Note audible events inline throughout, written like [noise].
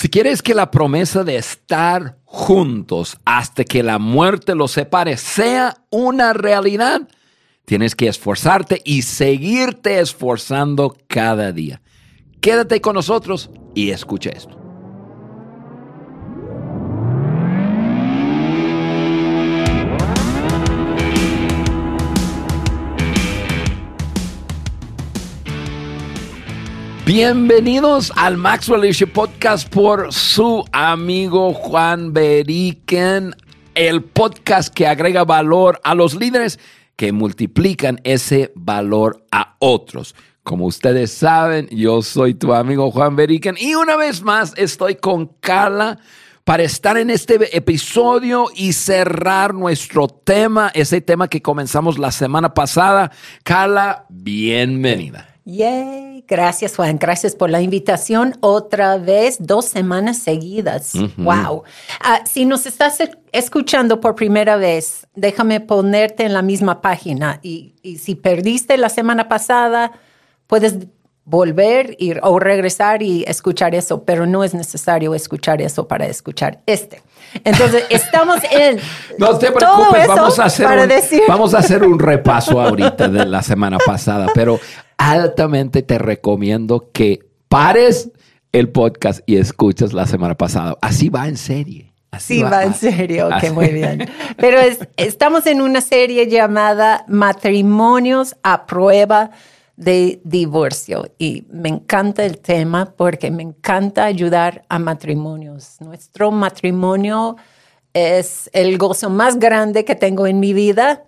Si quieres que la promesa de estar juntos hasta que la muerte los separe sea una realidad, tienes que esforzarte y seguirte esforzando cada día. Quédate con nosotros y escucha esto. Bienvenidos al Maxwell Leadership Podcast por su amigo Juan Beriken, el podcast que agrega valor a los líderes que multiplican ese valor a otros. Como ustedes saben, yo soy tu amigo Juan Beriken y una vez más estoy con Carla para estar en este episodio y cerrar nuestro tema, ese tema que comenzamos la semana pasada. Carla, bienvenida. Yay, gracias Juan, gracias por la invitación otra vez, dos semanas seguidas. Wow. Ah, si nos estás escuchando por primera vez, déjame ponerte en la misma página y, si perdiste la semana pasada, puedes volver ir, o regresar y escuchar eso, pero no es necesario escuchar eso para escuchar este. Entonces, [laughs] estamos en... No te preocupes, vamos a, hacer un, vamos a hacer un repaso ahorita de la semana pasada, pero altamente te recomiendo que pares el podcast y escuches la semana pasada. Así va en serie. Así sí, va, en serio, ok, muy bien. Pero estamos en una serie llamada Matrimonios a prueba de divorcio y me encanta el tema porque me encanta ayudar a matrimonios. Nuestro matrimonio es el gozo más grande que tengo en mi vida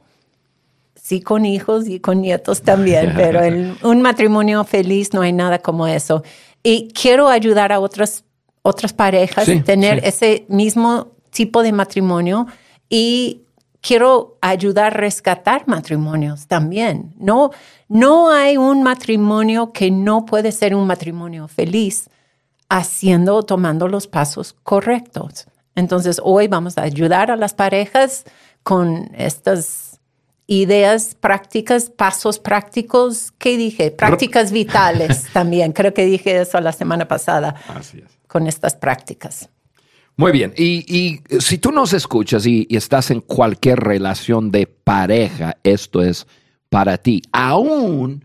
sí con hijos y con nietos [laughs] también, pero en un matrimonio feliz no hay nada como eso. Y quiero ayudar a otras, otras parejas a tener ese mismo tipo de matrimonio y quiero ayudar a rescatar matrimonios también. No, no hay un matrimonio que no puede ser un matrimonio feliz haciendo o tomando los pasos correctos. Entonces, hoy vamos a ayudar a las parejas con estas ideas prácticas, pasos prácticos, ¿qué dije? Prácticas vitales [laughs] también. Creo que dije eso la semana pasada Así es. con estas prácticas. Muy bien, y, si tú nos escuchas y, estás en cualquier relación de pareja, esto es para ti, aún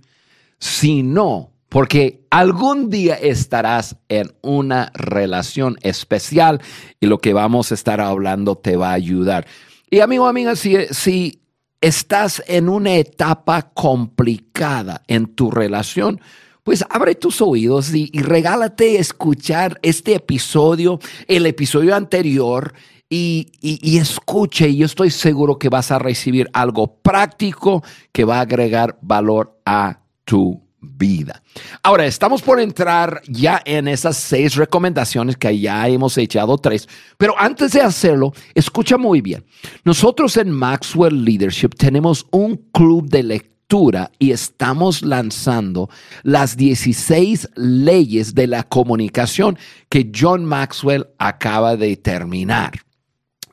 si no, porque algún día estarás en una relación especial y lo que vamos a estar hablando te va a ayudar. Y amigo, amiga, si, si estás en una etapa complicada en tu relación, pues abre tus oídos y, regálate escuchar este episodio, el episodio anterior, y, y, escuche, y yo estoy seguro que vas a recibir algo práctico que va a agregar valor a tu vida. Ahora, estamos por entrar ya en esas seis recomendaciones que ya hemos echado tres, pero antes de hacerlo, escucha muy bien. Nosotros en Maxwell Leadership tenemos un club de lectura y estamos lanzando las 16 leyes de la comunicación que John Maxwell acaba de terminar.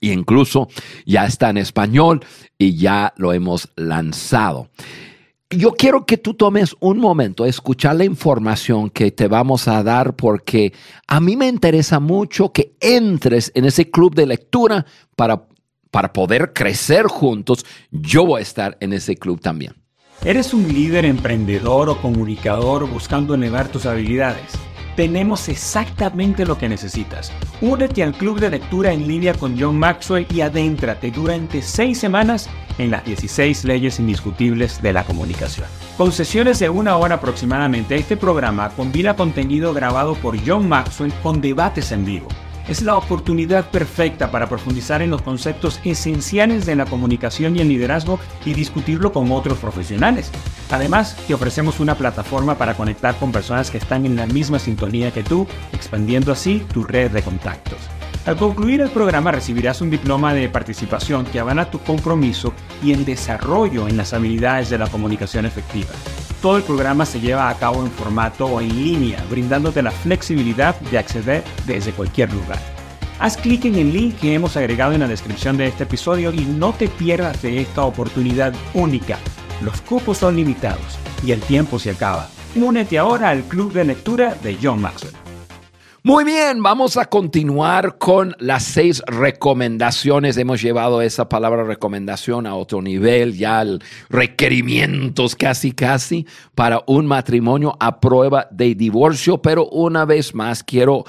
Y incluso ya está en español y ya lo hemos lanzado yo quiero que tú tomes un momento a escuchar la información que te vamos a dar porque a mí me interesa mucho que entres en ese club de lectura para, para poder crecer juntos. Yo voy a estar en ese club también. ¿Eres un líder emprendedor o comunicador buscando elevar tus habilidades? Tenemos exactamente lo que necesitas. Únete al club de lectura en línea con John Maxwell y adéntrate durante seis semanas en las 16 leyes indiscutibles de la comunicación. Con sesiones de una hora aproximadamente, este programa combina contenido grabado por John Maxwell con debates en vivo es la oportunidad perfecta para profundizar en los conceptos esenciales de la comunicación y el liderazgo y discutirlo con otros profesionales. Además, te ofrecemos una plataforma para conectar con personas que están en la misma sintonía que tú, expandiendo así tu red de contactos. Al concluir el programa recibirás un diploma de participación que avala tu compromiso y el desarrollo en las habilidades de la comunicación efectiva. Todo el programa se lleva a cabo en formato o en línea, brindándote la flexibilidad de acceder desde cualquier lugar. Haz clic en el link que hemos agregado en la descripción de este episodio y no te pierdas de esta oportunidad única. Los cupos son limitados y el tiempo se acaba. Únete ahora al club de lectura de John Maxwell. Muy bien, vamos a continuar con las seis recomendaciones. Hemos llevado esa palabra recomendación a otro nivel, ya requerimientos casi casi para un matrimonio a prueba de divorcio, pero una vez más quiero,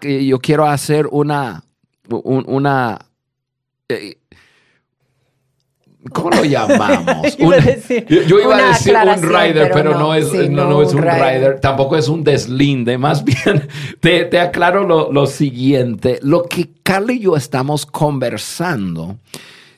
yo quiero hacer una, una, eh, ¿Cómo lo llamamos? [laughs] yo, iba a decir un rider, pero, no, es, no, es un rider. Tampoco es un deslinde. [laughs] Más bien, te, te aclaro lo, lo, siguiente. Lo que Carla y yo estamos conversando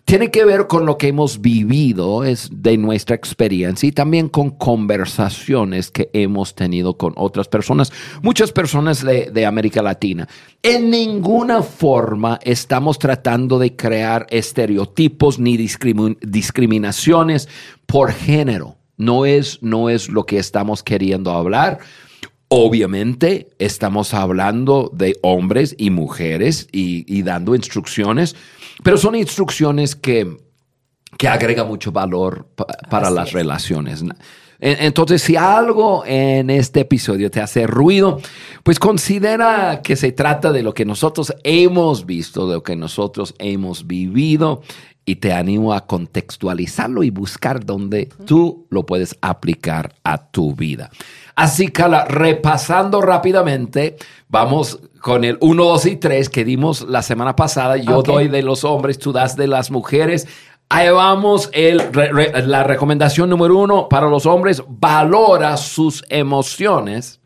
tiene que ver con lo que hemos vivido, es de nuestra experiencia y también con conversaciones que hemos tenido con otras personas, muchas personas de, América Latina. En ninguna forma estamos tratando de crear estereotipos ni discriminaciones por género. No es, no es lo que estamos queriendo hablar. Obviamente estamos hablando de hombres y mujeres y dando instrucciones pero son instrucciones que, que agregan mucho valor para las relaciones. Entonces, si algo en este episodio te hace ruido, pues considera que se trata de lo que nosotros hemos visto, de lo que nosotros hemos vivido y te animo a contextualizarlo y buscar dónde tú lo puedes aplicar a tu vida. Así que repasando rápidamente, vamos con el 1, 2 y 3 que dimos la semana pasada. Yo doy de los hombres, tú das de las mujeres. Ahí vamos, el, la recomendación número uno para los hombres, valora sus emociones.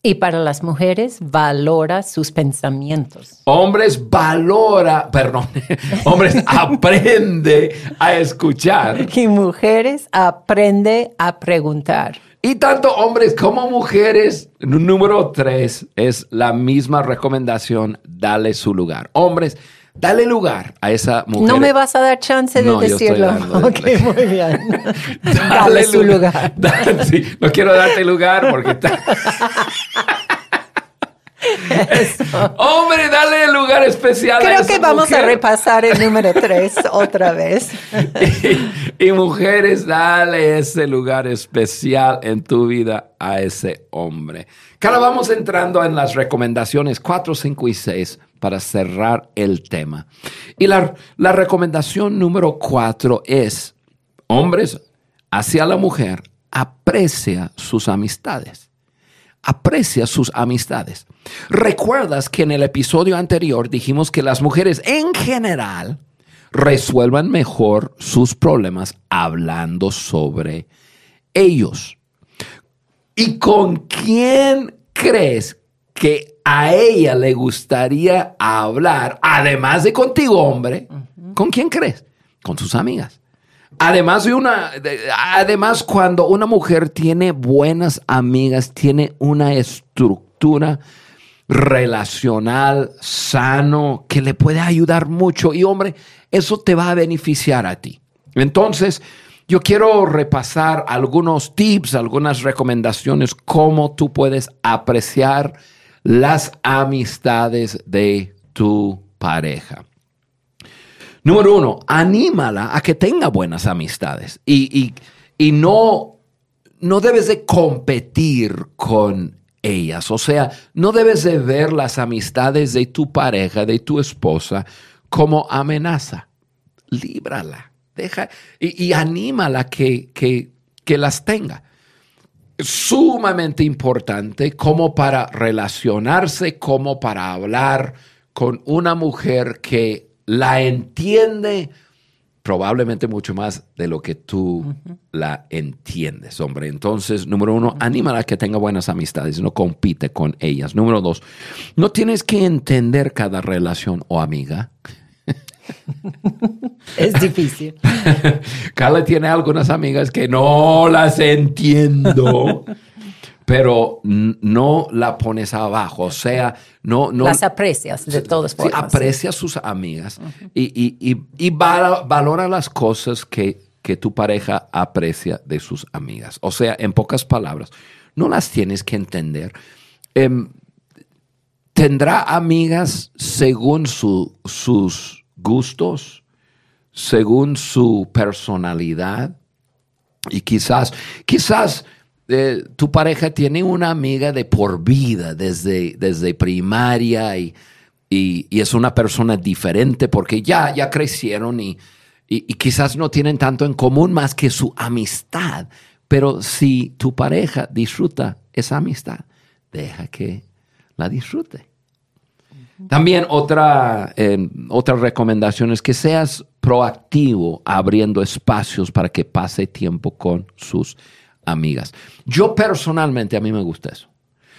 Y para las mujeres, valora sus pensamientos. Hombres, valora, perdón, [laughs] hombres, [laughs] aprende a escuchar. Y mujeres, aprende a preguntar. Y tanto hombres como mujeres, número tres, es la misma recomendación, dale su lugar. Hombres, dale lugar a esa mujer. No me vas a dar chance de decirlo. [laughs] ok, muy bien. [laughs] dale, su lugar. [laughs] no quiero darte lugar porque... Hombre, dale el lugar especial. Creo que vamos a repasar el número tres [laughs] otra vez. y, mujeres, dale ese lugar especial en tu vida a ese hombre. Ahora vamos entrando en las recomendaciones 4, 5 y 6 para cerrar el tema. Y la, la recomendación número 4 es, hombres, hacia la mujer, aprecia sus amistades aprecia sus amistades. Recuerdas que en el episodio anterior dijimos que las mujeres en general resuelvan mejor sus problemas hablando sobre ellos. ¿Y con quién crees que a ella le gustaría hablar, además de contigo, hombre? ¿Con quién crees? Con sus amigas. Además de una, además cuando una mujer tiene buenas amigas, tiene una estructura relacional sano que le puede ayudar mucho y hombre, eso te va a beneficiar a ti. Entonces, yo quiero repasar algunos tips, algunas recomendaciones, cómo tú puedes apreciar las amistades de tu pareja. Número uno, anímala a que tenga buenas amistades y, no, no debes de competir con ellas. O sea, no debes de ver las amistades de tu pareja, de tu esposa, como amenaza. Líbrala. Deja y, y anímala que, que, que las tenga. Sumamente importante como para relacionarse, como para hablar con una mujer que la entiende probablemente mucho más de lo que tú la entiendes, hombre. Entonces, número uno, anímala a que tenga buenas amistades, no compite con ellas. Número dos, no tienes que entender cada relación o amiga. [laughs] es difícil. [laughs] Carla tiene algunas amigas que no las entiendo. [laughs] pero no la pones abajo, o sea, no... no Las aprecias de todas formas. Sí, aprecia a sus amigas y, valora las cosas que, tu pareja aprecia de sus amigas. O sea, en pocas palabras, no las tienes que entender. Em, tendrá amigas según sus gustos, según su personalidad y quizás, quizás eh, tu pareja tiene una amiga de por vida desde, desde primaria y, y, es una persona diferente porque ya, ya crecieron y, y, quizás no tienen tanto en común más que su amistad. Pero si tu pareja disfruta esa amistad, deja que la disfrute. También otra, eh, otra recomendación es que seas proactivo abriendo espacios para que pase tiempo con sus amigas. Yo personalmente, a mí me gusta eso.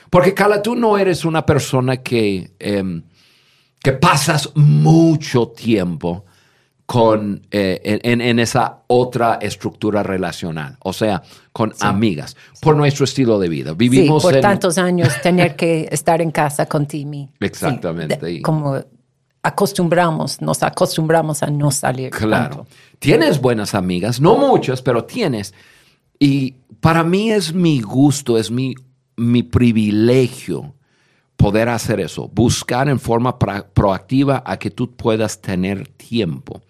Porque, Carla, tú no eres una persona que, em, que pasas mucho tiempo con, eh, en, esa otra estructura relacional, o sea, con amigas, por nuestro estilo de vida. Vivimos por tantos años tener que estar en casa con Timmy. Exactamente. como acostumbramos, nos acostumbramos a no salir. Claro. Tienes buenas amigas, no muchas, pero tienes. Y para mí es mi gusto, es mi, mi privilegio poder hacer eso, buscar en forma proactiva a que tú puedas tener tiempo.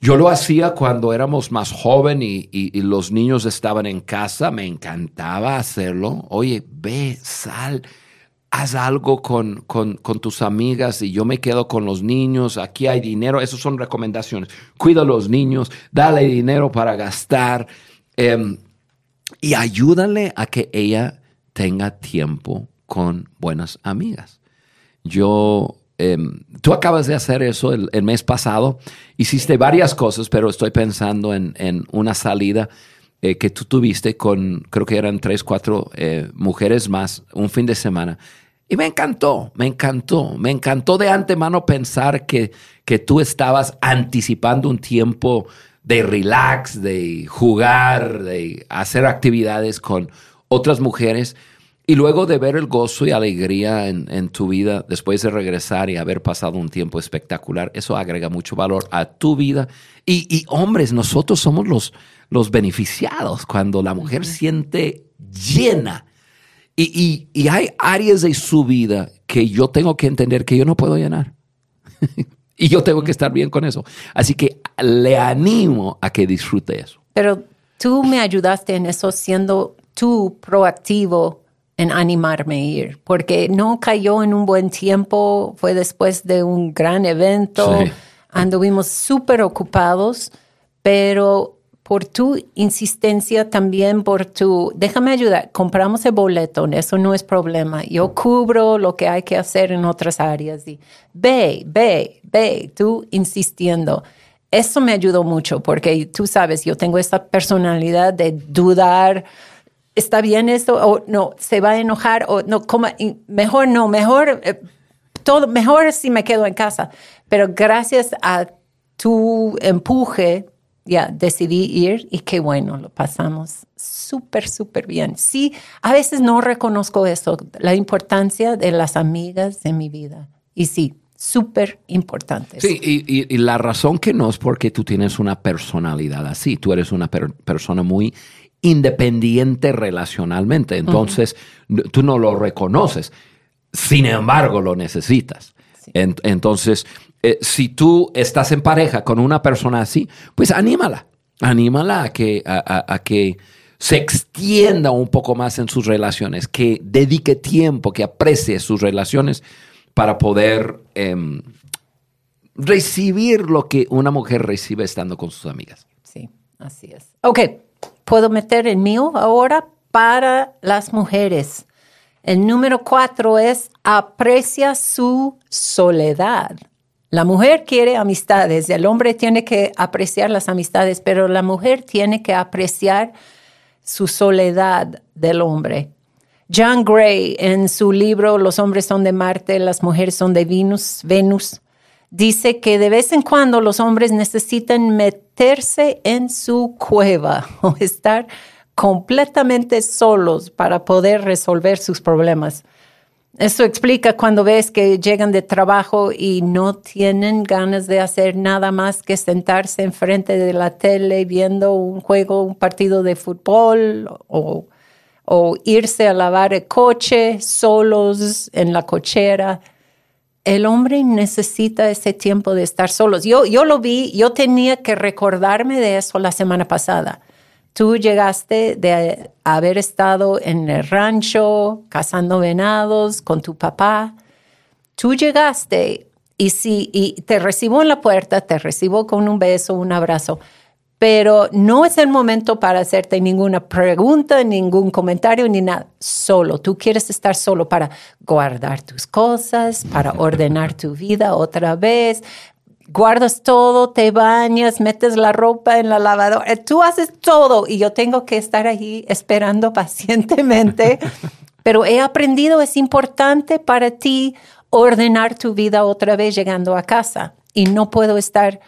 Yo lo hacía cuando éramos más joven y, los niños estaban en casa, me encantaba hacerlo. Oye, ve, sal, haz algo con, con, tus amigas y yo me quedo con los niños, aquí hay dinero, esas son recomendaciones. Cuida a los niños, dale dinero para gastar em, y ayúdale a que ella tenga tiempo con buenas amigas. Yo, em, tú acabas de hacer eso el, mes pasado, hiciste varias cosas, pero estoy pensando en, una salida eh, que tú tuviste con, creo que eran tres, cuatro eh, mujeres más, un fin de semana. Y me encantó, me encantó, me encantó de antemano pensar que, que tú estabas anticipando un tiempo de relax, de jugar, de hacer actividades con otras mujeres. Y luego de ver el gozo y alegría en, tu vida después de regresar y haber pasado un tiempo espectacular, eso agrega mucho valor a tu vida. Y, hombres, nosotros somos los, los beneficiados cuando la mujer siente llena y, hay áreas de su vida que yo tengo que entender que yo no puedo llenar. [laughs] y yo tengo que estar bien con eso. Así que le animo a que disfrute eso. Pero tú me ayudaste en eso siendo tú proactivo en animarme a ir, porque no cayó en un buen tiempo, fue después de un gran evento, anduvimos súper ocupados, pero por tu insistencia también, por tu, déjame ayudar, compramos el boleto, eso no es problema. Yo cubro lo que hay que hacer en otras áreas. Y ve, ve, ve, tú insistiendo. Eso me ayudó mucho porque tú sabes, yo tengo esta personalidad de dudar. ¿Está bien esto? O no, se va a enojar o no, como, mejor no, mejor, eh, todo, mejor si me quedo en casa. Pero gracias a tu empuje, ya decidí ir y qué bueno, lo pasamos súper, súper bien. Sí, a veces no reconozco eso, la importancia de las amigas de mi vida. Y sí, súper importante. Sí, y, la razón que no es porque tú tienes una personalidad así, tú eres una persona muy independiente relacionalmente, entonces tú no lo reconoces, sin embargo lo necesitas. entonces, eh, si tú estás en pareja con una persona así, pues anímala, anímala a que, a, que se extienda un poco más en sus relaciones, que dedique tiempo, que aprecie sus relaciones para poder em, recibir lo que una mujer recibe estando con sus amigas. Sí, así es. Ok, puedo meter el mío ahora para las mujeres. El número cuatro es aprecia su soledad. La mujer quiere amistades, el hombre tiene que apreciar las amistades, pero la mujer tiene que apreciar su soledad del hombre. John Gray, en su libro Los hombres son de Marte, las mujeres son de Venus, Venus, dice que de vez en cuando los hombres necesitan meterse en su cueva [laughs] o estar completamente solos para poder resolver sus problemas. Eso explica cuando ves que llegan de trabajo y no tienen ganas de hacer nada más que sentarse enfrente de la tele viendo un juego, un partido de fútbol o, irse a lavar el coche solos en la cochera. El hombre necesita ese tiempo de estar solos. Yo, yo lo vi, yo tenía que recordarme de eso la semana pasada Tú llegaste de haber estado en el rancho cazando venados con tu papá. Tú llegaste y si y te recibo en la puerta, te recibo con un beso, un abrazo, pero no es el momento para hacerte ninguna pregunta, ningún comentario, ni nada. Solo, tú quieres estar solo para guardar tus cosas, para ordenar tu vida otra vez. Guardas todo, te bañas, metes la ropa en la lavadora, tú haces todo y yo tengo que estar ahí esperando [laughs] pacientemente. Pero he aprendido, es importante para ti ordenar tu vida otra vez llegando a casa y no puedo estar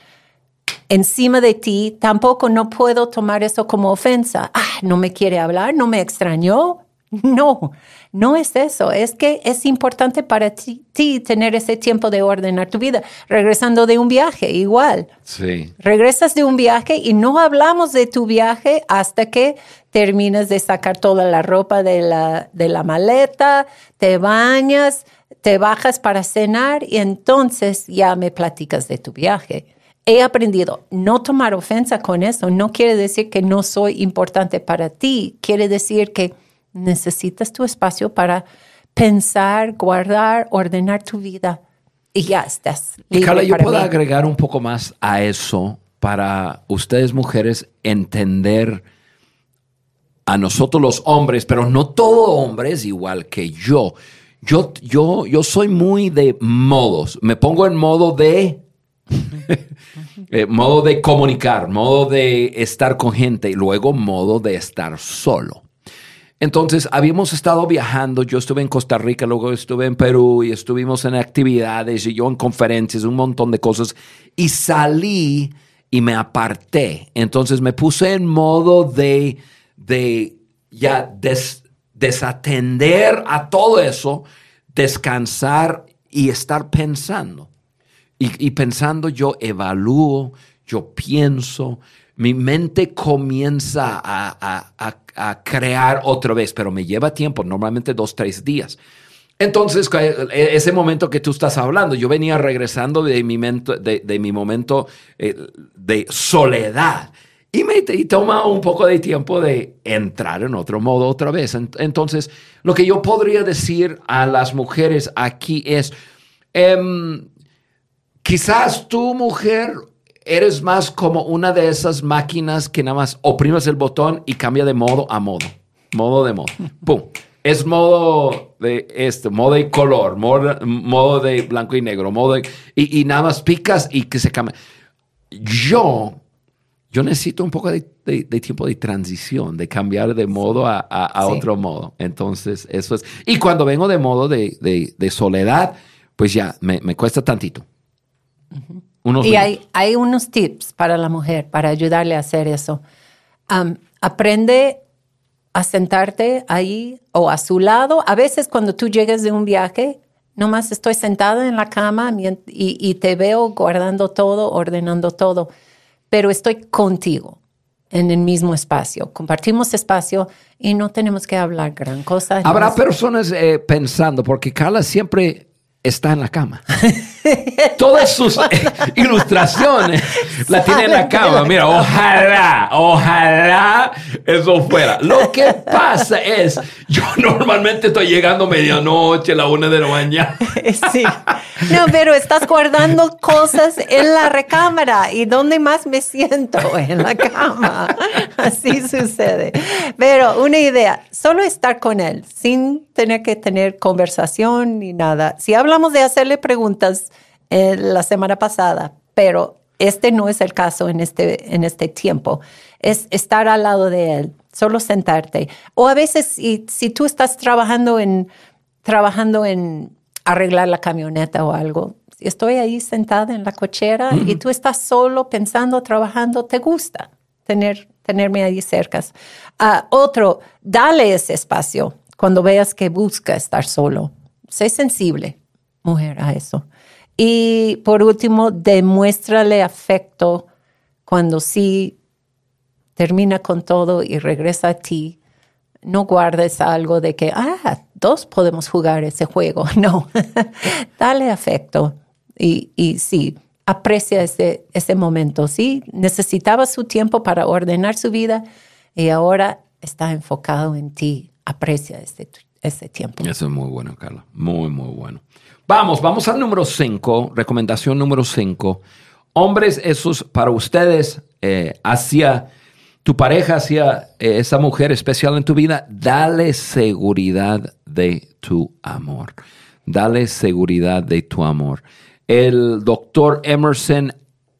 encima de ti, tampoco no puedo tomar eso como ofensa. Ah, no me quiere hablar, no me extrañó. [laughs] No, no es eso. Es que es importante para ti, tener ese tiempo de ordenar tu vida. Regresando de un viaje, igual. Sí. Regresas de un viaje y no hablamos de tu viaje hasta que terminas de sacar toda la ropa de la, de la maleta, te bañas, te bajas para cenar y entonces ya me platicas de tu viaje he aprendido no tomar ofensa con eso. No quiere decir que no soy importante para ti. Quiere decir que necesitas tu espacio para pensar, guardar, ordenar tu vida y ya estás. Y Carla, yo puedo agregar un poco más a eso para ustedes mujeres entender a nosotros los hombres, pero no todo hombre es igual que yo. Yo, yo, yo soy muy de modos. Me pongo en modo de [laughs] eh, modo de comunicar, modo de estar con gente y luego modo de estar solo. Entonces, habíamos estado viajando, yo estuve en Costa Rica, luego estuve en Perú y estuvimos en actividades y yo en conferencias, un montón de cosas, y salí y me aparté. Entonces me puse en modo de, de ya desatender a todo eso, descansar y estar pensando. Y, pensando yo evalúo, yo pienso, mi mente comienza a, crear otra vez, pero me lleva tiempo, normalmente dos, tres días. Entonces, e, ese momento que tú estás hablando, yo venía regresando de mi, de, mi momento eh, de soledad y me toma un poco de tiempo de entrar en otro modo otra vez. Entonces, lo que yo podría decir a las mujeres aquí es, em, Quizás tú, mujer, eres más como una de esas máquinas que nada más oprimes el botón y cambia de modo a modo. Modo de modo. ¡Pum! Es modo de este, modo de color, modo, de blanco y negro, modo y, nada más picas y que se cambia. Yo, yo necesito un poco de, tiempo de transición, de cambiar de modo a, otro modo. Entonces, eso es. Y cuando vengo de modo de, soledad, pues ya me, me cuesta tantito y hay, hay, unos tips para la mujer para ayudarle a hacer eso. aprende a sentarte ahí o a su lado. A veces cuando tú llegas de un viaje, nomás estoy sentada en la cama y, y te veo guardando todo, ordenando todo, pero estoy contigo en el mismo espacio. Compartimos espacio y no tenemos que hablar gran cosa. Habrá personas eh, pensando, porque Carla siempre está en la cama. [laughs] Todas sus ilustraciones la tiene en la cama. Mira, ojalá, ojalá eso fuera. Lo que pasa es, yo [laughs] normalmente estoy llegando medianoche, la una de la mañana. [laughs] Sí. No, pero estás guardando cosas en la recámara. ¿Y dónde más me siento? En la cama. Así sucede. Pero una idea, solo estar con él, sin tener que tener conversación ni nada. Si hablamos de hacerle preguntas, eh, la semana pasada, pero este no es el caso en este, en este tiempo. Es estar al lado de él, solo sentarte. O a veces, si, si tú estás trabajando en, trabajando en arreglar la camioneta o algo, estoy ahí sentada en la cochera y tú estás solo pensando, trabajando, te gusta tener, tenerme ahí cerca. Ah, otro, dale ese espacio cuando veas que busca estar solo. Sé sensible, mujer, a eso. Y por último, demuéstrale afecto cuando sí termina con todo y regresa a ti. No guardes algo de que, ah, dos podemos jugar ese juego. [laughs] No, [laughs] dale afecto. Y, y sí, aprecia ese, ese momento. Sí, necesitaba su tiempo para ordenar su vida y ahora está enfocado en ti. Aprecia este, este tiempo. Eso es muy bueno, Carla. Muy, muy bueno. Vamos, vamos al número 5, recomendación número 5. Hombres, eso es para ustedes, eh, hacia tu pareja, hacia eh, esa mujer especial en tu vida, dale seguridad de tu amor. Dale seguridad de tu amor. El doctor Emerson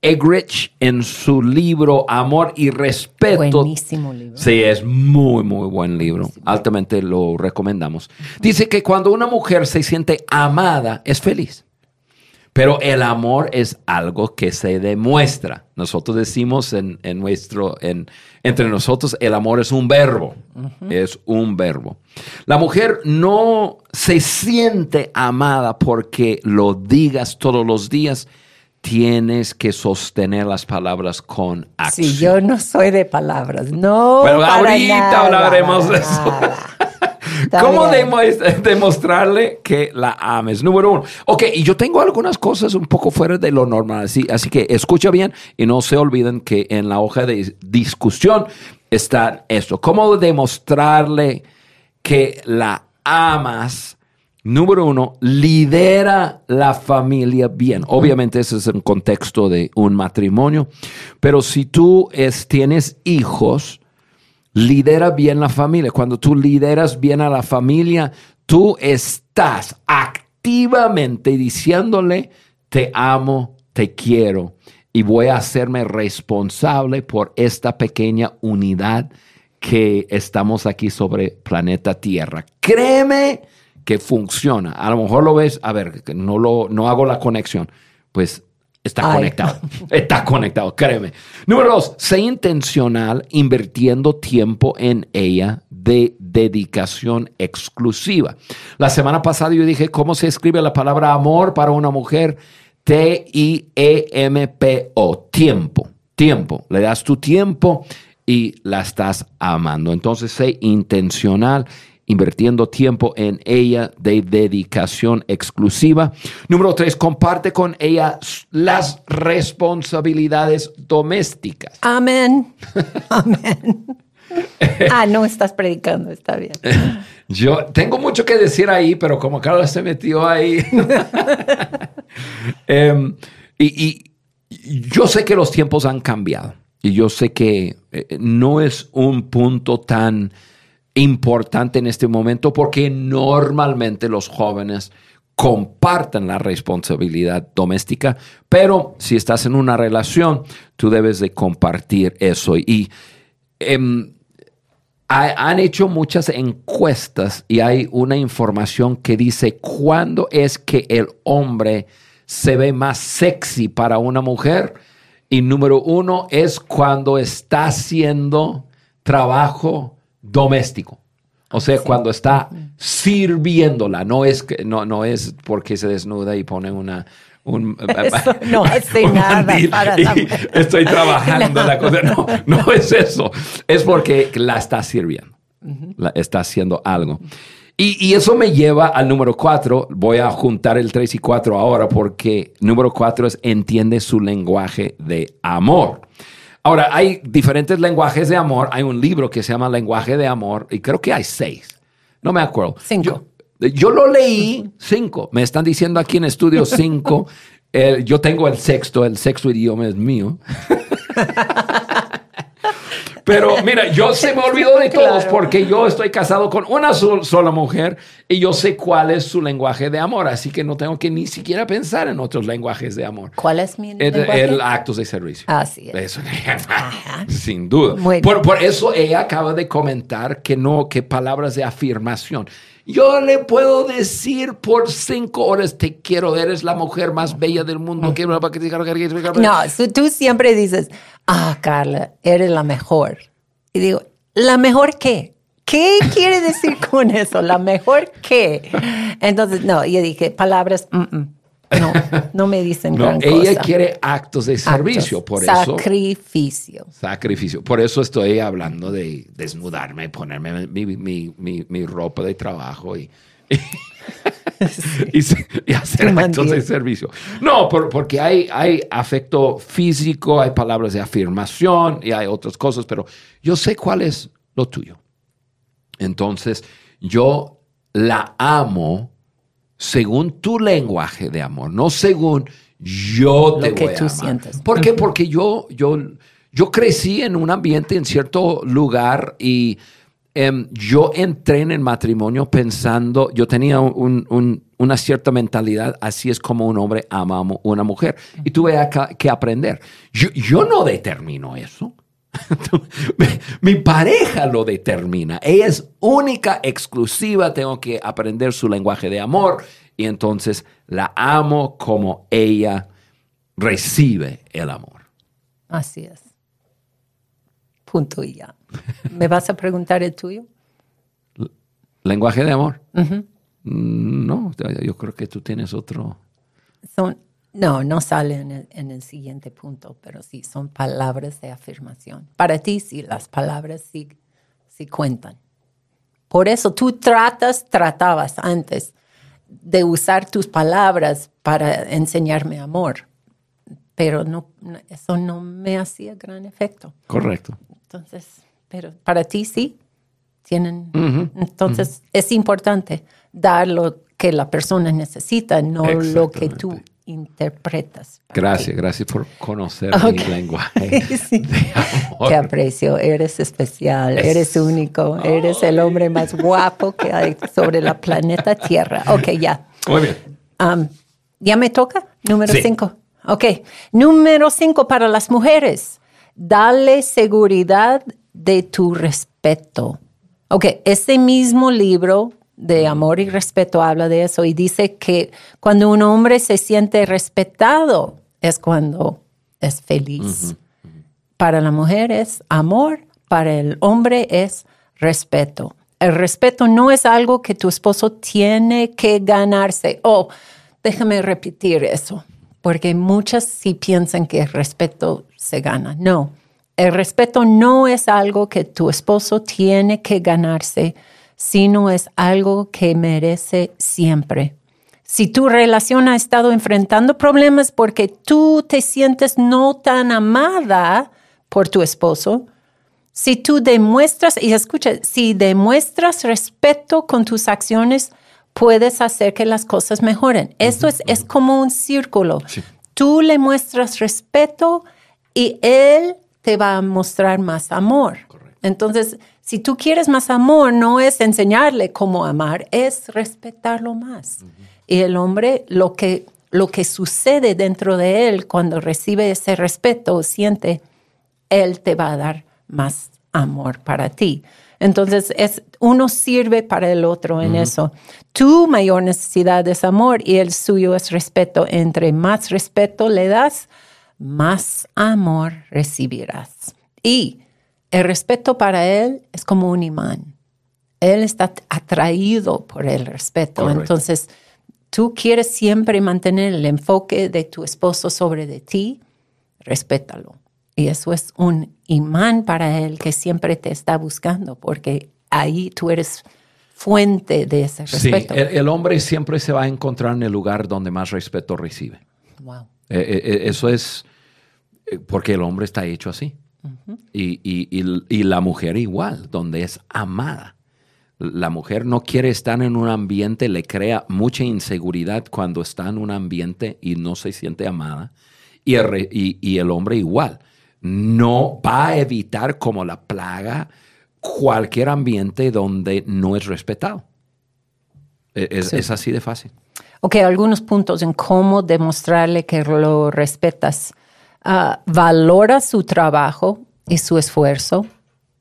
Egrich en su libro Amor y Respeto. Buenísimo libro. Sí, es muy, muy buen libro. Altamente lo recomendamos. Dice que cuando una mujer se siente amada, es feliz. Pero el amor es algo que se demuestra. Nosotros decimos en, nuestro, en, entre nosotros, el amor es un verbo. Es un verbo. La mujer no se siente amada porque lo digas todos los días. Tienes que sostener las palabras con acción. Sí, yo no soy de palabras. No. Pero ahorita hablaremos de eso. [laughs] ¿Cómo demostrarle que la ames? Número uno. Ok, y yo tengo algunas cosas un poco fuera de lo normal, así, así que escucha bien y no se olviden que en la hoja de discusión está esto. ¿Cómo demostrarle que la amas? Número uno, lidera la familia bien. Obviamente ese es el contexto de un matrimonio, pero si tú es, tienes hijos, lidera bien la familia. Cuando tú lideras bien a la familia, tú estás activamente diciéndole, te amo, te quiero y voy a hacerme responsable por esta pequeña unidad que estamos aquí sobre planeta Tierra. Créeme que funciona. A lo mejor lo ves, a ver, no, lo, no hago la conexión. Pues Está conectado. [laughs] Está conectado, créeme. Número dos, sé intencional invirtiendo tiempo en ella de dedicación exclusiva. La semana pasada yo dije cómo se escribe la palabra amor para una mujer. T-I-E-M-P-O. Tiempo. Tiempo. Le das tu tiempo y la estás amando. Entonces, sé intencional invirtiendo tiempo en ella de dedicación exclusiva. Número tres, comparte con ella las responsabilidades domésticas. Amén. Amén. [laughs] ah, no estás predicando, está bien. [laughs] Yo tengo mucho que decir ahí, pero como Carlos se metió ahí. [laughs] Em, y, yo sé que los tiempos han cambiado. Y yo sé que eh, no es un punto tan importante en este momento porque normalmente los jóvenes comparten la responsabilidad doméstica, pero si estás en una relación, tú debes de compartir eso. Y em, han hecho muchas encuestas y hay una información que dice cuándo es que el hombre se ve más sexy para una mujer. Y número uno es cuando está haciendo trabajo doméstico. O sea, cuando está sirviéndola, no es, que, no, no es porque se desnuda y pone una, un, [laughs] no hace nada para [laughs] estoy trabajando la cosa. No, [laughs] no es eso. Es porque la está sirviendo. La, está haciendo algo. Y, y, eso me lleva al número cuatro. Voy a juntar el tres y cuatro ahora porque número cuatro es entiende su lenguaje de amor. Ahora, hay diferentes lenguajes de amor. Hay un libro que se llama Lenguaje de Amor y creo que hay seis. No me acuerdo. Cinco. Yo, lo leí, cinco. Me están diciendo aquí en estudio cinco. [laughs] yo tengo el sexto, el sexto idioma es mío. [laughs] Pero [laughs] mira, yo se me olvidó de todos porque yo estoy casado con una sola mujer y yo sé cuál es su lenguaje de amor, así que no tengo que ni siquiera pensar en otros lenguajes de amor. ¿Cuál es mi el, lenguaje? El actos de servicio. Así es. [laughs] sin duda. Por, por, eso ella acaba de comentar que no, que palabras de afirmación. Yo le puedo decir por cinco horas, te quiero, eres la mujer más bella del mundo. No, tú siempre dices, ah, Carla, eres la mejor. Y digo, ¿la mejor qué? ¿Qué quiere decir [laughs] con eso? ¿La mejor qué? Entonces, no, yo dije, palabras, no, no me dicen [laughs] no, gran ella quiere actos de servicio, por eso. Sacrificio. Sacrificio. Por eso estoy hablando de desnudarme, ponerme mi, mi, mi, mi ropa de trabajo y [laughs] [laughs] y, hacer actos de servicio. No, porque hay, hay afecto físico, hay palabras de afirmación y hay otras cosas, pero yo sé cuál es lo tuyo. Entonces, yo la amo según tu lenguaje de amor, no según yo te voy a amar. Sientes. ¿Por qué? Porque yo, yo, yo crecí en un ambiente, en cierto lugar y em, yo entré en el matrimonio pensando, yo tenía una cierta mentalidad, así es como un hombre ama a una mujer. Y tuve que aprender. Yo, yo no determino eso. [laughs] Mi pareja lo determina. Ella es única, exclusiva. Tengo que aprender su lenguaje de amor. Y entonces la amo como ella recibe el amor. Así es. Punto y ya. [laughs] ¿Me vas a preguntar el tuyo? ¿Lenguaje de amor? No, yo creo que tú tienes otro. Son, no, no sale en el, siguiente punto, pero sí, son palabras de afirmación. Para ti sí, las palabras sí, sí cuentan. Por eso tú tratas, tratabas antes de usar tus palabras para enseñarme amor, pero no, eso no me hacía gran efecto. Correcto. Entonces, pero para ti sí, tienen. Entonces, es importante dar lo que la persona necesita, no lo que tú interpretas. Gracias, gracias por conocer mi lenguaje. [laughs] Te aprecio, eres especial, eres único, eres el hombre más guapo que hay sobre la planeta Tierra. Ok, ya. Muy bien. Um, ¿Ya me toca? Número cinco. Ok. Número cinco para las mujeres. Dale seguridad de tu respeto. Ok, ese mismo libro de amor y respeto habla de eso y dice que cuando un hombre se siente respetado es cuando es feliz. Para la mujer es amor, para el hombre es respeto. El respeto no es algo que tu esposo tiene que ganarse. Oh, déjame repetir eso, porque muchas sí piensan que el respeto se gana. No, el respeto no es algo que tu esposo tiene que ganarse sino es algo que merece siempre. Si tu relación ha estado enfrentando problemas porque tú te sientes no tan amada por tu esposo, si tú demuestras, y escucha, si demuestras respeto con tus acciones, puedes hacer que las cosas mejoren. Esto es, es como un círculo. Tú le muestras respeto y él te va a mostrar más amor. Entonces, si tú quieres más amor, no es enseñarle cómo amar, es respetarlo más. Y el hombre, lo que, lo que sucede dentro de él cuando recibe ese respeto, siente, él te va a dar más amor para ti. Entonces, es, uno sirve para el otro en eso. Tu mayor necesidad es amor y el suyo es respeto. Entre más respeto le das, más amor recibirás. Y el respeto para él es como un imán. Él está atraído por el respeto. Entonces, tú quieres siempre mantener el enfoque de tu esposo sobre de ti, respétalo. Y eso es un imán para él que siempre te está buscando, porque ahí tú eres fuente de ese respeto. Sí, el, hombre siempre se va a encontrar en el lugar donde más respeto recibe. Wow. Eh, eh, eh, eso es porque el hombre está hecho así y, la mujer igual, donde es amada. La mujer no quiere estar en un ambiente, le crea mucha inseguridad cuando está en un ambiente y no se siente amada. Y el, y el hombre igual. No va a evitar como la plaga cualquier ambiente donde no es respetado. E, es, así de fácil. Ok, algunos puntos en cómo demostrarle que lo respetas. Ah, valora su trabajo y su esfuerzo,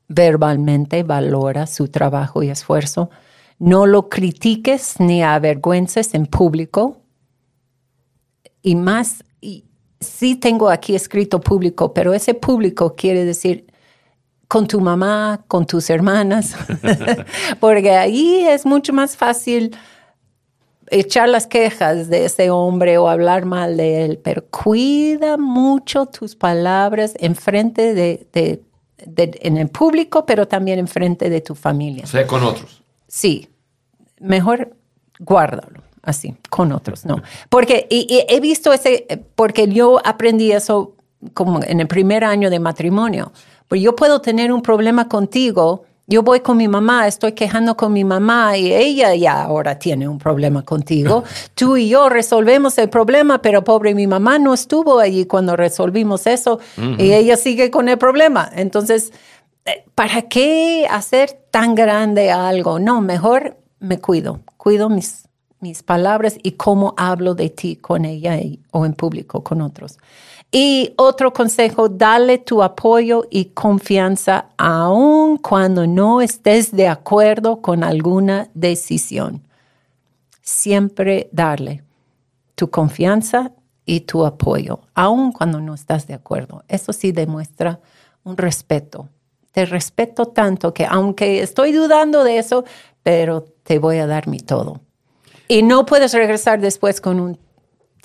verbalmente valora su trabajo y esfuerzo. No lo critiques ni avergüences en público. Y más, y sí tengo aquí escrito público, pero ese público quiere decir con tu mamá, con tus hermanas, [laughs] porque ahí es mucho más fácil echar las quejas de ese hombre o hablar mal de él, pero cuida mucho tus palabras en frente de, en el público, pero también en frente de tu familia. O sea, con otros. Sí, mejor guárdalo. así, con otros, no. Porque y, he visto ese, porque yo aprendí eso como en el primer año de matrimonio. Pues yo puedo tener un problema contigo, yo voy con mi mamá, estoy quejando con mi mamá y ella ya ahora tiene un problema contigo. [laughs] Tú y yo resolvemos el problema, pero pobre mi mamá no estuvo allí cuando resolvimos eso y ella sigue con el problema. Entonces, eh, ¿para qué hacer tan grande algo? No, mejor me cuido, cuido mis, mis palabras y cómo hablo de ti con ella o en público con otros. Y otro consejo, dale tu apoyo y confianza aun cuando no estés de acuerdo con alguna decisión. Siempre darle tu confianza y tu apoyo, aun cuando no estás de acuerdo. Eso sí demuestra un respeto. Te respeto tanto que aunque estoy dudando de eso, pero te voy a dar mi todo. Y no puedes regresar después con un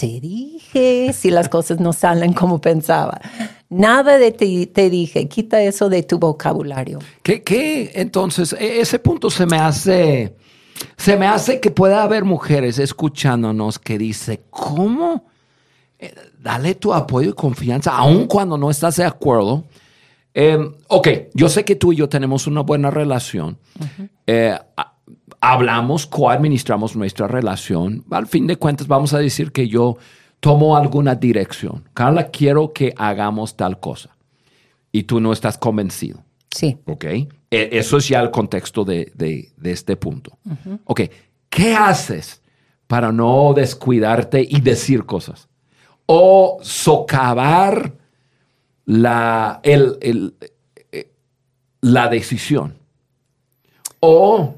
te dije si las cosas no salen como pensaba. Nada de te, dije, quita eso de tu vocabulario. ¿Qué, entonces, e, ese punto se me hace, se me hace que pueda haber mujeres escuchándonos que dice, ¿cómo? Eh, dale tu apoyo y confianza, aun cuando no estás de acuerdo. Em, ok, yo sé que tú y yo tenemos una buena relación hablamos, coadministramos nuestra relación, al fin de cuentas vamos a decir que yo tomo alguna dirección. Carla, quiero que hagamos tal cosa. Y tú no estás convencido. Sí. Ok. E, eso es ya el contexto de, este punto. Ok. ¿Qué haces para no descuidarte y decir cosas? O socavar la, el, eh, la decisión. O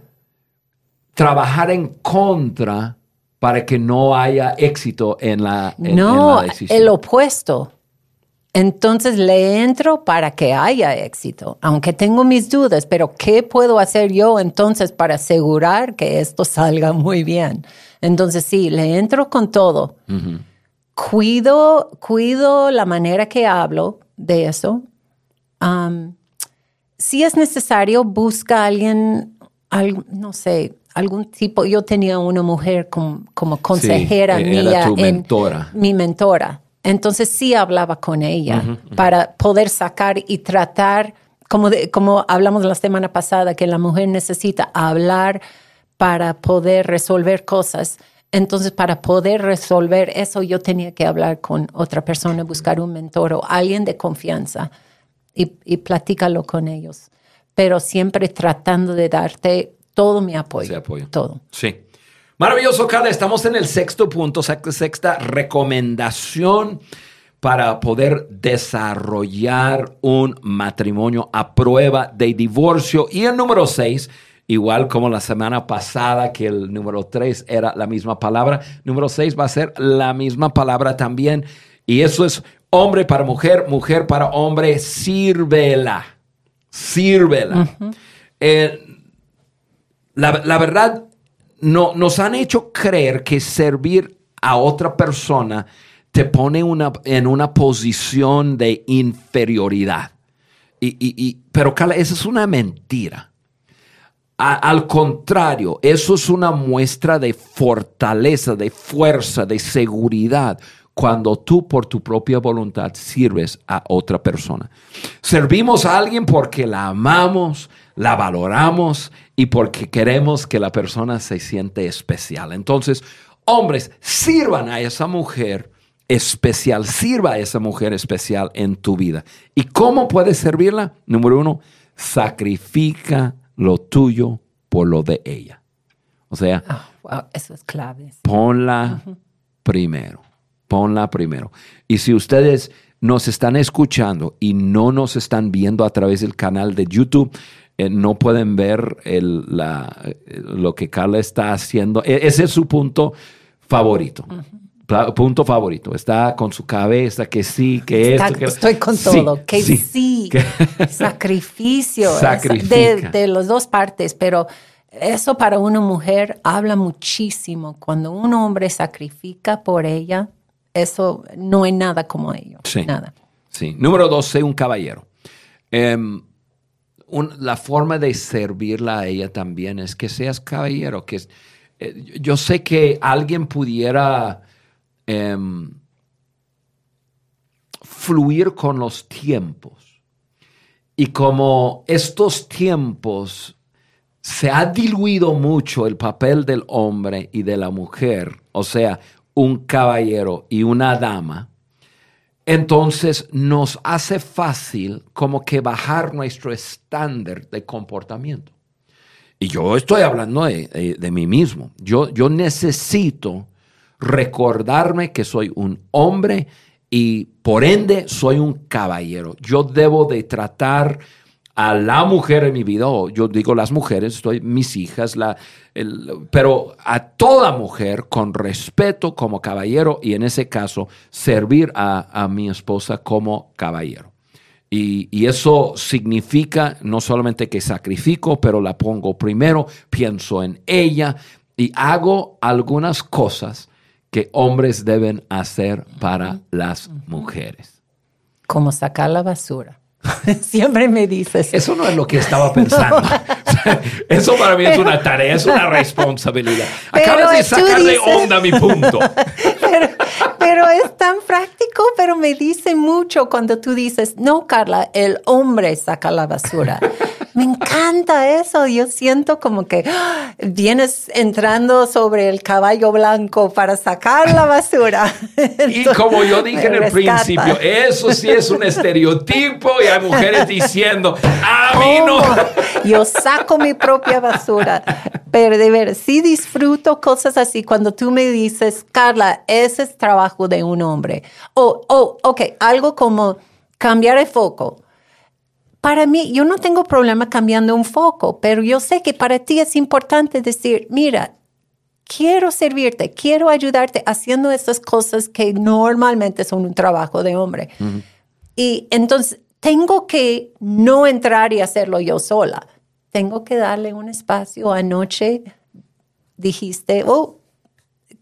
trabajar en contra para que no haya éxito en la, no, el opuesto. Entonces le entro para que haya éxito, aunque tengo mis dudas, pero ¿qué puedo hacer yo entonces para asegurar que esto salga muy bien? Entonces sí, le entro con todo. Cuido, cuido la manera que hablo de eso. si es necesario, busca a alguien, no sé, algún tipo, yo tenía una mujer como, consejera sí, mía. tu mentora. mi mentora. Entonces sí hablaba con ella para poder sacar y tratar, como, como hablamos la semana pasada, que la mujer necesita hablar para poder resolver cosas. Entonces, para poder resolver eso, yo tenía que hablar con otra persona, buscar un mentor o alguien de confianza y, y platícalo con ellos. Pero siempre tratando de darte todo mi apoyo. apoyo. Todo. Sí. Maravilloso, Carla. Estamos en el sexto punto, sexta recomendación para poder desarrollar un matrimonio a prueba de divorcio. Y el número seis, igual como la semana pasada, que el número tres era la misma palabra, número seis va a ser la misma palabra también. Y eso es hombre para mujer, mujer para hombre, sírvela. Sírvela la, verdad, no, nos han hecho creer que servir a otra persona te pone una, en una posición de inferioridad. Y, pero, Carla, esa es una mentira. al contrario, eso es una muestra de fortaleza, de fuerza, de seguridad cuando tú por tu propia voluntad sirves a otra persona. Servimos a alguien porque la amamos, la valoramos y porque queremos que la persona se siente especial. Entonces, hombres, sirvan a esa mujer especial, sirva a esa mujer especial en tu vida. ¿Y cómo puedes servirla? Número uno, sacrifica lo tuyo por lo de ella. O sea, ah, eso es clave. Ponla primero, ponla primero. Y si ustedes nos están escuchando y no nos están viendo a través del canal de YouTube, eh, no pueden ver lo que Carla está haciendo. E, ese es su punto favorito. Punto favorito. Está con su cabeza que sí, que esto. Que... Estoy con todo. Que sí. [laughs] Sacrificio. De, de las dos partes, pero eso para una mujer habla muchísimo. Cuando un hombre sacrifica por ella, eso no hay nada como ello. Sí. Nada. Sí. Número dos, sé un caballero. La forma de servirla a ella también es que seas caballero, que eh, yo sé que alguien pudiera em, fluir con los tiempos. Y como estos tiempos se ha diluido mucho el papel del hombre y de la mujer, o sea, un caballero y una dama, entonces nos hace fácil como que bajar nuestro estándar de comportamiento. Y yo estoy hablando de, mí mismo. Yo, yo necesito recordarme que soy un hombre y por ende soy un caballero. Yo debo de tratar a la mujer en mi vida, o yo digo las mujeres, estoy, mis hijas, la, pero a toda mujer con respeto como caballero y en ese caso servir a, mi esposa como caballero. Y, y, eso significa no solamente que sacrifico, pero la pongo primero, pienso en ella y hago algunas cosas que hombres deben hacer para las mujeres. Como sacar la basura. [laughs] Siempre me dices. Eso no es lo que estaba pensando. [laughs] [laughs] Eso para mí es una tarea, es una responsabilidad. Acabas de sacar de onda mi punto. Pero, es tan práctico, pero me dice mucho cuando tú dices, no, Carla, el hombre saca la basura. Me encanta eso. Yo siento como que ¡ah! vienes entrando sobre el caballo blanco para sacar la basura. [laughs] y como yo dije en el principio, eso sí es un estereotipo y hay mujeres diciendo, a mí no. Yo saco mi propia basura. Pero de ver, sí disfruto cosas así cuando tú me dices, Carla, ese es trabajo de un hombre. O, oh, ok, algo como cambiar el foco para mí, yo no tengo problema cambiando un foco, pero yo sé que para ti es importante decir, mira, quiero servirte, quiero ayudarte haciendo estas cosas que normalmente son un trabajo de hombre. Y entonces tengo que no entrar y hacerlo yo sola. Tengo que darle un espacio. Anoche dijiste, oh,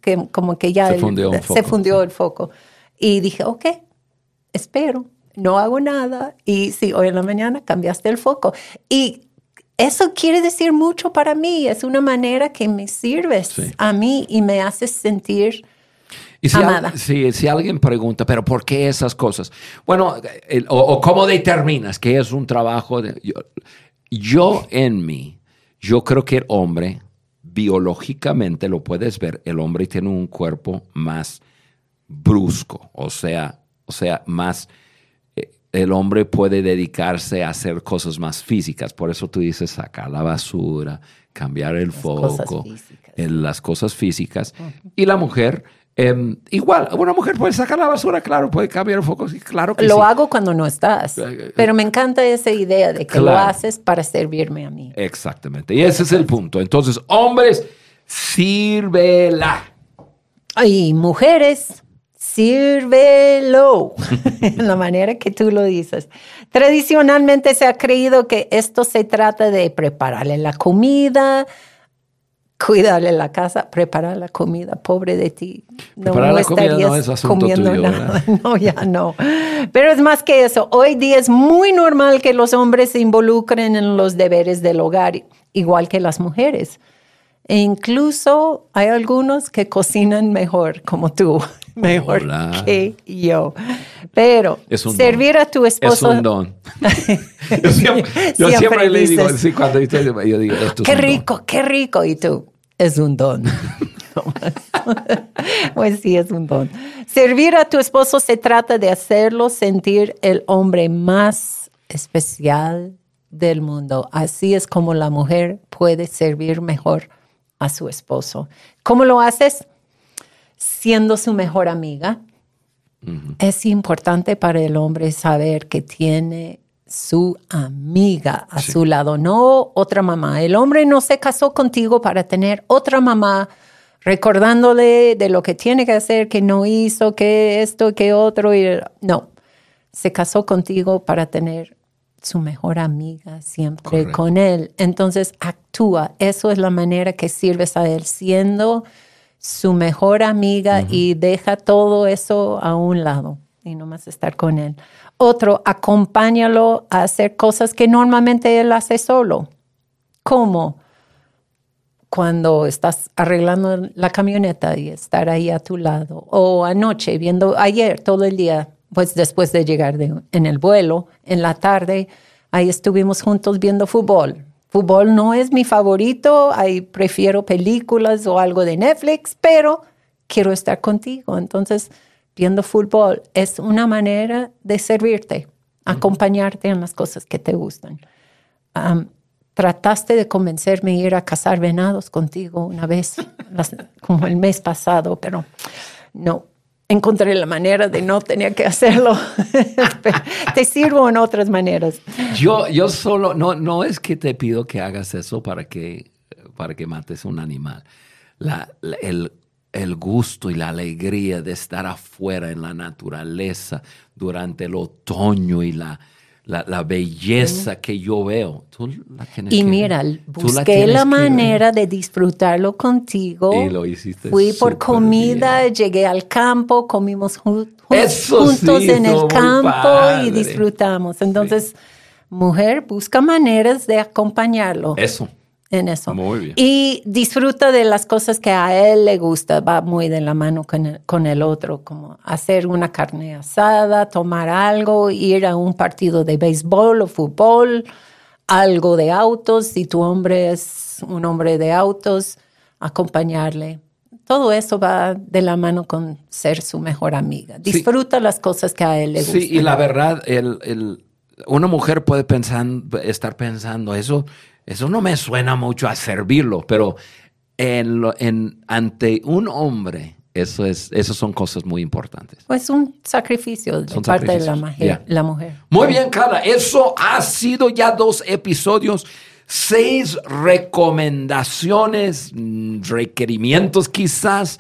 que como que ya se fundió, se fundió el foco. Y dije, ok, espero no hago nada y sí, hoy en la mañana cambiaste el foco. Y eso quiere decir mucho para mí, es una manera que me sirves a mí y me haces sentir si amada. si, alguien pregunta, pero ¿por qué esas cosas? Bueno, o, cómo determinas que es un trabajo de... Yo, yo en mí, yo creo que el hombre, biológicamente lo puedes ver, el hombre tiene un cuerpo más brusco, o sea, o sea, más el hombre puede dedicarse a hacer cosas más físicas. Por eso tú dices sacar la basura, cambiar el foco, en las cosas físicas. Y la mujer, em, igual, una mujer puede sacar la basura, claro, puede cambiar el foco, claro que Lo hago cuando no estás. Eh, eh, pero me encanta esa idea de que lo haces para servirme a mí. Exactamente. Y ese es el punto. Entonces, hombres, sírvela. Y mujeres, sírvelo, en [laughs] la manera que tú lo dices. Tradicionalmente se ha creído que esto se trata de prepararle la comida, cuidarle la casa, preparar la comida, pobre de ti. No, preparar la comida no es comiendo nada. [laughs] No, ya no. Pero es más que eso. Hoy día es muy normal que los hombres se involucren en los deberes del hogar, igual que las mujeres. E incluso hay algunos que cocinan mejor, como tú [laughs] mejor que yo. Pero servir a tu esposo. Es un don. [laughs] yo siempre, le digo, sí, cuando yo digo, esto Qué rico, qué rico. Y tú, es un don. [laughs] pues sí, es un don. Servir a tu esposo se trata de hacerlo sentir el hombre más especial del mundo. Así es como la mujer puede servir mejor a su esposo. ¿Cómo lo haces? siendo su mejor amiga. Es importante para el hombre saber que tiene su amiga a su lado, no otra mamá. El hombre no se casó contigo para tener otra mamá recordándole de lo que tiene que hacer, que no hizo, que esto, que otro. Y, no, se casó contigo para tener su mejor amiga siempre con él. Entonces actúa. Eso es la manera que sirves a él, siendo su mejor amiga y deja todo eso a un lado y nomás estar con él. Otro, acompáñalo a hacer cosas que normalmente él hace solo. ¿Cómo? cuando estás arreglando la camioneta y estar ahí a tu lado. O anoche, viendo, ayer todo el día, pues después de llegar en el vuelo, en la tarde, ahí estuvimos juntos viendo fútbol. Fútbol no es mi favorito, ahí prefiero películas o algo de Netflix, pero quiero estar contigo. Entonces, viendo fútbol es una manera de servirte, acompañarte en las cosas que te gustan. trataste de convencerme a ir a cazar venados contigo una vez, [laughs] como el mes pasado, pero no. Encontré la manera de no tener que hacerlo. [laughs] te sirvo en otras maneras. Yo, yo solo, no, no es que te pido que hagas eso para que, para que mates un animal. El el gusto y la alegría de estar afuera en la naturaleza durante el otoño y la, la, belleza que yo veo. y mira, busqué la, manera de disfrutarlo contigo. Y lo hiciste. Fui por comida, llegué al campo, comimos juntos en el campo y disfrutamos. Entonces, mujer, busca maneras de acompañarlo. Eso en eso. Muy bien. Y disfruta de las cosas que a él le gusta, va muy de la mano con el, con el otro, como hacer una carne asada, tomar algo, ir a un partido de béisbol o fútbol, algo de autos, si tu hombre es un hombre de autos, acompañarle. Todo eso va de la mano con ser su mejor amiga. Disfruta las cosas que a él le gustan. Sí, y la verdad, el, el, una mujer puede pensar, estar pensando, eso eso no me suena mucho a servirlo, pero en, en, ante un hombre, eso es, eso son cosas muy importantes. Pues un sacrificio de parte de la mujer, la mujer. Muy bien, Carla. Eso ha sido ya dos episodios, seis recomendaciones, mm, requerimientos quizás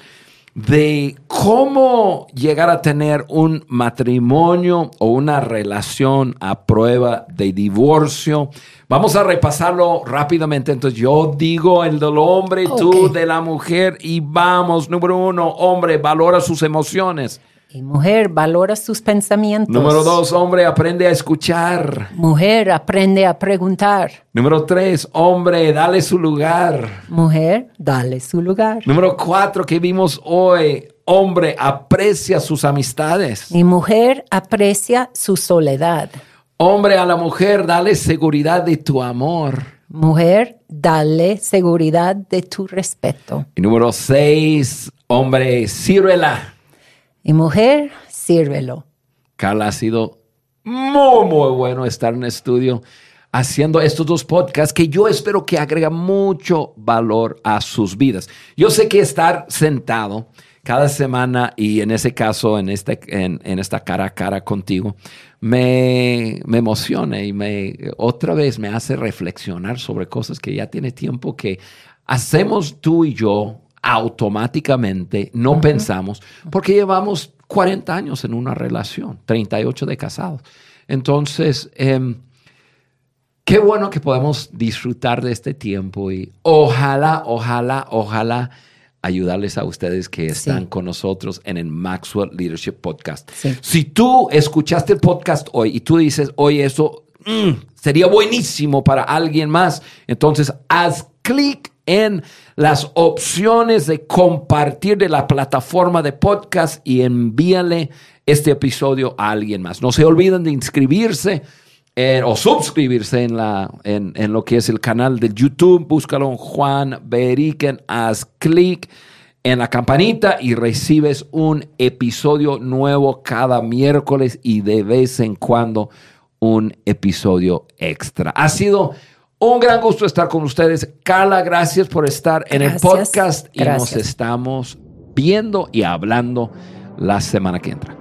de cómo llegar a tener un matrimonio o una relación a prueba de divorcio. Vamos a repasarlo rápidamente. Entonces yo digo el del hombre, tú de la mujer y vamos. Número uno, hombre, valora sus emociones. Y mujer, valora sus pensamientos. Número dos, hombre, aprende a escuchar. Mujer, aprende a preguntar. Número tres, hombre, dale su lugar. Mujer, dale su lugar. Número cuatro, que vimos hoy, hombre, aprecia sus amistades. Y mujer, aprecia su soledad. Hombre, a la mujer, dale seguridad de tu amor. Mujer, dale seguridad de tu respeto. Y número seis, hombre, sírvela. Y mujer, sírvelo. Carla, ha sido muy, muy bueno estar en estudio haciendo estos dos podcasts que yo espero que agregan mucho valor a sus vidas. Yo sé que estar sentado cada semana y en ese caso, en, este, en, esta cara a cara contigo, me, me emociona y me otra vez me hace reflexionar sobre cosas que ya tiene tiempo que hacemos tú y yo automáticamente, no pensamos, porque llevamos 40 años en una relación, 38 de casados. Entonces, em, qué bueno que podemos disfrutar de este tiempo y ojalá, ojalá, ojalá ayudarles a ustedes que están con nosotros en el Maxwell Leadership Podcast. Si tú escuchaste el podcast hoy y tú dices, oye, eso mm, sería buenísimo para alguien más, entonces haz clic en las opciones de compartir de la plataforma de podcast y envíale este episodio a alguien más. No se olviden de inscribirse o suscribirse en, la, en, en, lo que es el canal de YouTube. Búscalo en Juan Beriken, haz clic en la campanita y recibes un episodio nuevo cada miércoles y de vez en cuando un episodio extra. Ha sido un gran gusto estar con ustedes. Carla, gracias por estar en el podcast y nos estamos viendo y hablando la semana que entra.